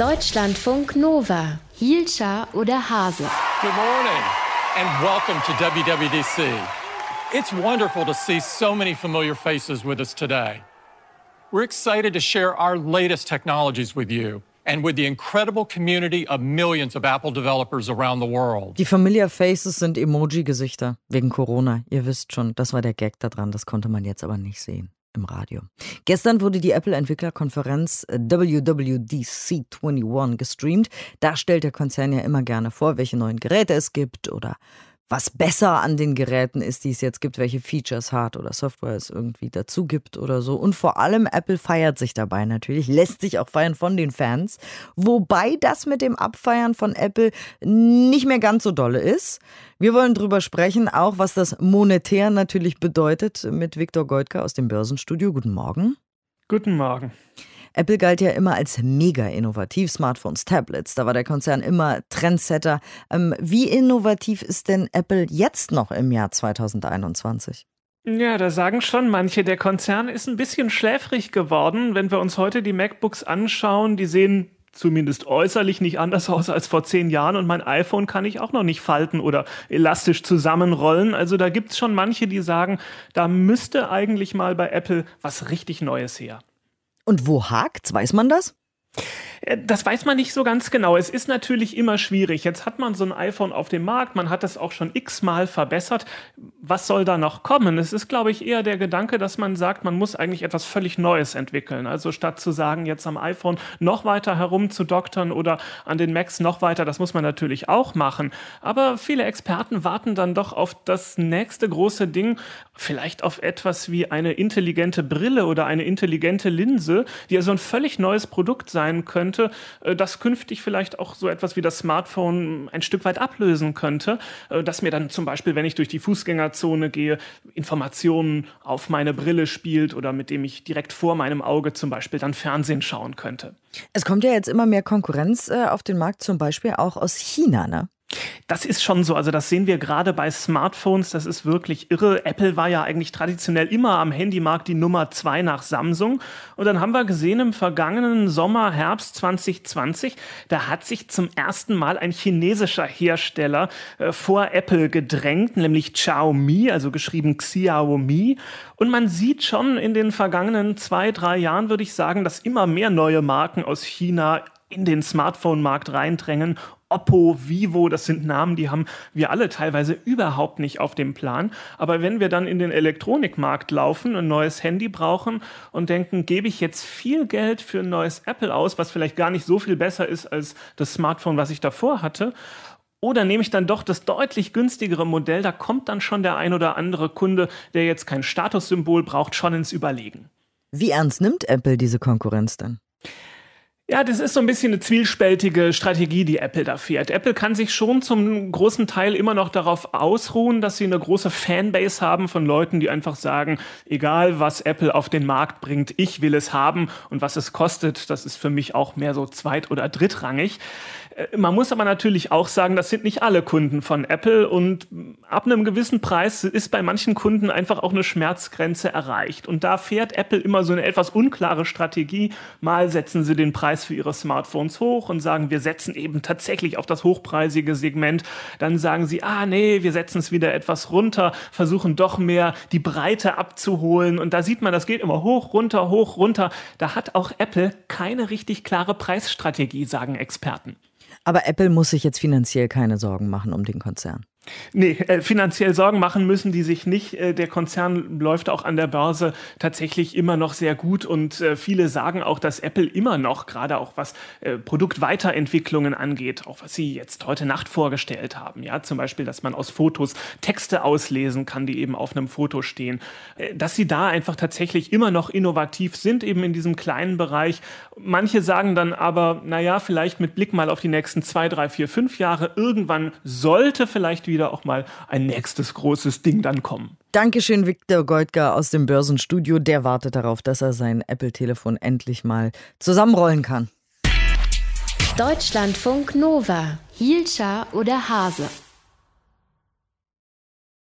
Deutschlandfunk Nova. Hielscher oder Hase. Good morning and welcome to WWDC. It's wonderful to see so many familiar faces with us today. We're excited to share our latest technologies with you and with the incredible community of millions of Apple developers around the world. Die Familiar Faces sind Emoji-Gesichter wegen Corona. Ihr wisst schon, das war der Gag daran, das konnte man jetzt aber nicht sehen im Radio. Gestern wurde die Apple-Entwicklerkonferenz WWDC 21 gestreamt. Da stellt der Konzern ja immer gerne vor, welche neuen Geräte es gibt oder was besser an den Geräten ist, die es jetzt gibt, welche Features, Hard- oder Software es irgendwie dazu gibt oder so. Und vor allem Apple feiert sich dabei natürlich, lässt sich auch feiern von den Fans. Wobei das mit dem Abfeiern von Apple nicht mehr ganz so dolle ist. Wir wollen drüber sprechen, auch was das monetär natürlich bedeutet, mit Viktor Goldka aus dem Börsenstudio. Guten Morgen. Guten Morgen. Apple galt ja immer als mega innovativ, Smartphones, Tablets, da war der Konzern immer Trendsetter. Ähm, wie innovativ ist denn Apple jetzt noch im Jahr 2021? Ja, da sagen schon manche, der Konzern ist ein bisschen schläfrig geworden. Wenn wir uns heute die MacBooks anschauen, die sehen zumindest äußerlich nicht anders aus als vor zehn Jahren und mein iPhone kann ich auch noch nicht falten oder elastisch zusammenrollen. Also da gibt es schon manche, die sagen, da müsste eigentlich mal bei Apple was richtig Neues her. Und wo hakt's? Weiß man das? Äh, das weiß man nicht so ganz genau. Es ist natürlich immer schwierig. Jetzt hat man so ein iPhone auf dem Markt, man hat es auch schon x-mal verbessert. Was soll da noch kommen? Es ist, glaube ich, eher der Gedanke, dass man sagt, man muss eigentlich etwas völlig Neues entwickeln. Also statt zu sagen, jetzt am iPhone noch weiter herumzudoktern oder an den Macs noch weiter, das muss man natürlich auch machen. Aber viele Experten warten dann doch auf das nächste große Ding, vielleicht auf etwas wie eine intelligente Brille oder eine intelligente Linse, die ja so ein völlig neues Produkt sein könnte könnte, äh, das künftig vielleicht auch so etwas wie das Smartphone ein Stück weit ablösen könnte, äh, dass mir dann zum Beispiel, wenn ich durch die Fußgängerzone gehe, Informationen auf meine Brille spielt oder mit dem ich direkt vor meinem Auge zum Beispiel dann Fernsehen schauen könnte. Es kommt ja jetzt immer mehr Konkurrenz äh, auf den Markt, zum Beispiel auch aus China, ne? Das ist schon so. Also das sehen wir gerade bei Smartphones. Das ist wirklich irre. Apple war ja eigentlich traditionell immer am Handymarkt die Nummer zwei nach Samsung. Und dann haben wir gesehen im vergangenen Sommer, Herbst 2020, da hat sich zum ersten Mal ein chinesischer Hersteller äh, vor Apple gedrängt, nämlich Xiaomi, also geschrieben Xiaomi. Und man sieht schon in den vergangenen zwei, drei Jahren, würde ich sagen, dass immer mehr neue Marken aus China in den Smartphone-Markt reindrängen Oppo, Vivo, das sind Namen, die haben wir alle teilweise überhaupt nicht auf dem Plan. Aber wenn wir dann in den Elektronikmarkt laufen, ein neues Handy brauchen und denken, gebe ich jetzt viel Geld für ein neues Apple aus, was vielleicht gar nicht so viel besser ist als das Smartphone, was ich davor hatte, oder nehme ich dann doch das deutlich günstigere Modell, da kommt dann schon der ein oder andere Kunde, der jetzt kein Statussymbol braucht, schon ins Überlegen. Wie ernst nimmt Apple diese Konkurrenz denn? Ja, das ist so ein bisschen eine zwiespältige Strategie, die Apple da fährt. Apple kann sich schon zum großen Teil immer noch darauf ausruhen, dass sie eine große Fanbase haben von Leuten, die einfach sagen, egal was Apple auf den Markt bringt, ich will es haben und was es kostet, das ist für mich auch mehr so zweit- oder drittrangig. Äh, man muss aber natürlich auch sagen, das sind nicht alle Kunden von Apple und ab einem gewissen Preis ist bei manchen Kunden einfach auch eine Schmerzgrenze erreicht. Und da fährt Apple immer so eine etwas unklare Strategie. Mal setzen sie den Preis für ihre Smartphones hoch und sagen, wir setzen eben tatsächlich auf das hochpreisige Segment. Dann sagen sie, ah nee, wir setzen es wieder etwas runter, versuchen doch mehr die Breite abzuholen. Und da sieht man, das geht immer hoch, runter, hoch, runter. Da hat auch Apple keine richtig klare Preisstrategie, sagen Experten. Aber Apple muss sich jetzt finanziell keine Sorgen machen um den Konzern. Nee, äh, finanziell Sorgen machen müssen die sich nicht. Äh, der Konzern läuft auch an der Börse tatsächlich immer noch sehr gut und äh, viele sagen auch, dass Apple immer noch, gerade auch was äh, Produktweiterentwicklungen angeht, auch was sie jetzt heute Nacht vorgestellt haben, ja, zum Beispiel, dass man aus Fotos Texte auslesen kann, die eben auf einem Foto stehen, äh, dass sie da einfach tatsächlich immer noch innovativ sind, eben in diesem kleinen Bereich. Manche sagen dann aber, naja, vielleicht mit Blick mal auf die nächsten zwei, drei, vier, fünf Jahre, irgendwann sollte vielleicht wieder auch mal ein nächstes großes Ding dann kommen. Dankeschön, Viktor Goldgar aus dem Börsenstudio. Der wartet darauf, dass er sein Apple-Telefon endlich mal zusammenrollen kann. Deutschlandfunk Nova. Hielscher oder Hase.